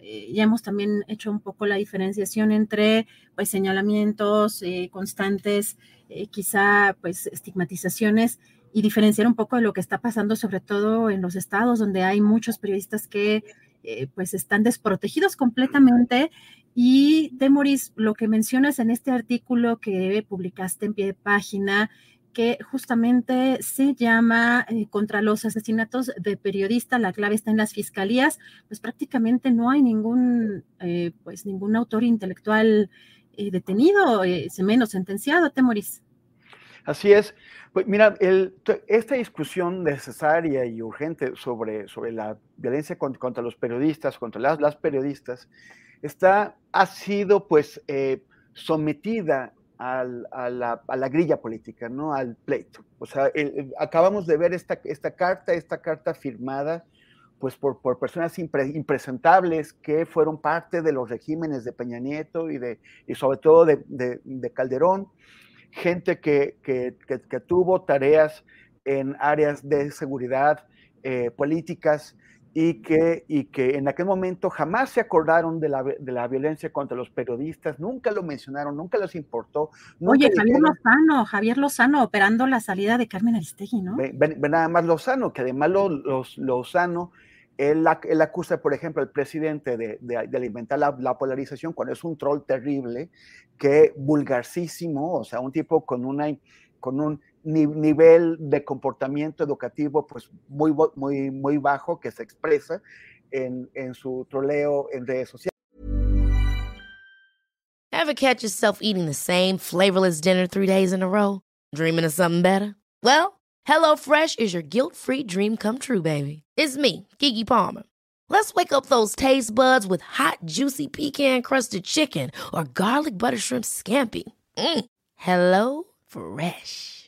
eh, ya hemos también hecho un poco la diferenciación entre pues, señalamientos eh, constantes, eh, quizá pues estigmatizaciones y diferenciar un poco de lo que está pasando, sobre todo en los estados donde hay muchos periodistas que pues están desprotegidos completamente. Y Demoris, lo que mencionas en este artículo que publicaste en pie de página, que justamente se llama eh, contra los asesinatos de periodistas, la clave está en las fiscalías, pues prácticamente no hay ningún, eh, pues ningún autor intelectual eh, detenido, se menos sentenciado, Temoris. Así es. Pues mira, esta discusión necesaria y urgente sobre, sobre la violencia contra, los periodistas, contra las, las, periodistas, está, ha sido pues sometida a, la, grilla política, ¿no? Al pleito. O sea, acabamos de ver esta, carta, esta carta firmada pues por, personas impresentables que fueron parte de los regímenes de Peña Nieto y, de, y sobre todo de, de, Calderón, gente que, tuvo tareas en áreas de seguridad eh, políticas y que, y que en aquel momento jamás se acordaron de la, de la, violencia contra los periodistas, nunca lo mencionaron, nunca les importó. Oye, Javier Lozano, Javier Lozano operando la salida de Carmen Aristegui, ¿no? Ven, nada más Lozano, que además los, Lozano, él, él, acusa, por ejemplo, al presidente de, de, de alimentar la, la, polarización cuando es un troll terrible, que vulgarcísimo, o sea, un tipo con una con un nivel de comportamiento educativo pues muy, muy, muy bajo que se expresa en, en su troleo en redes sociales. Ever catch yourself eating the same flavorless dinner three days in a row? Dreaming of something better? Well, HelloFresh is your guilt-free dream come true, baby. It's me, Kiki Palmer. Let's wake up those taste buds with hot, juicy pecan-crusted chicken or garlic butter shrimp scampi. Mm. Hello Fresh.